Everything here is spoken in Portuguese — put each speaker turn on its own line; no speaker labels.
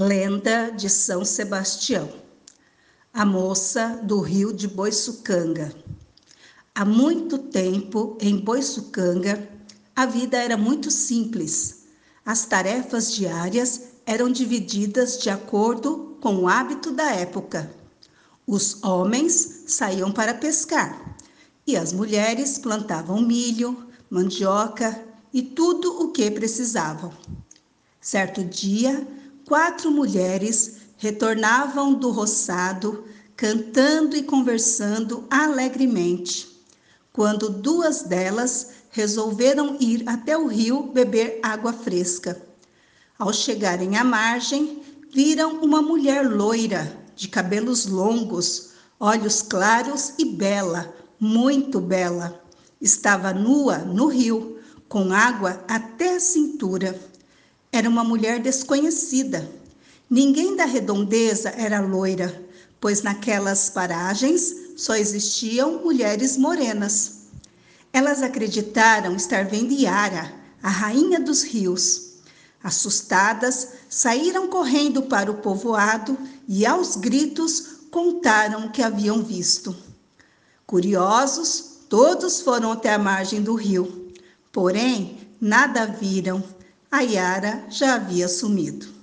Lenda de São Sebastião. A moça do rio de Boiçucanga. Há muito tempo, em Boiçucanga, a vida era muito simples. As tarefas diárias eram divididas de acordo com o hábito da época. Os homens saíam para pescar e as mulheres plantavam milho, mandioca e tudo o que precisavam. Certo dia, quatro mulheres retornavam do roçado, cantando e conversando alegremente, quando duas delas resolveram ir até o rio beber água fresca. Ao chegarem à margem, viram uma mulher loira, de cabelos longos, olhos claros e bela, muito bela. Estava nua no rio, com água até a cintura. Era uma mulher desconhecida. Ninguém da redondeza era loira, pois naquelas paragens só existiam mulheres morenas. Elas acreditaram estar vendo Yara, a rainha dos rios. Assustadas, saíram correndo para o povoado e, aos gritos, contaram o que haviam visto. Curiosos, todos foram até a margem do rio, porém nada viram a Yara já havia sumido.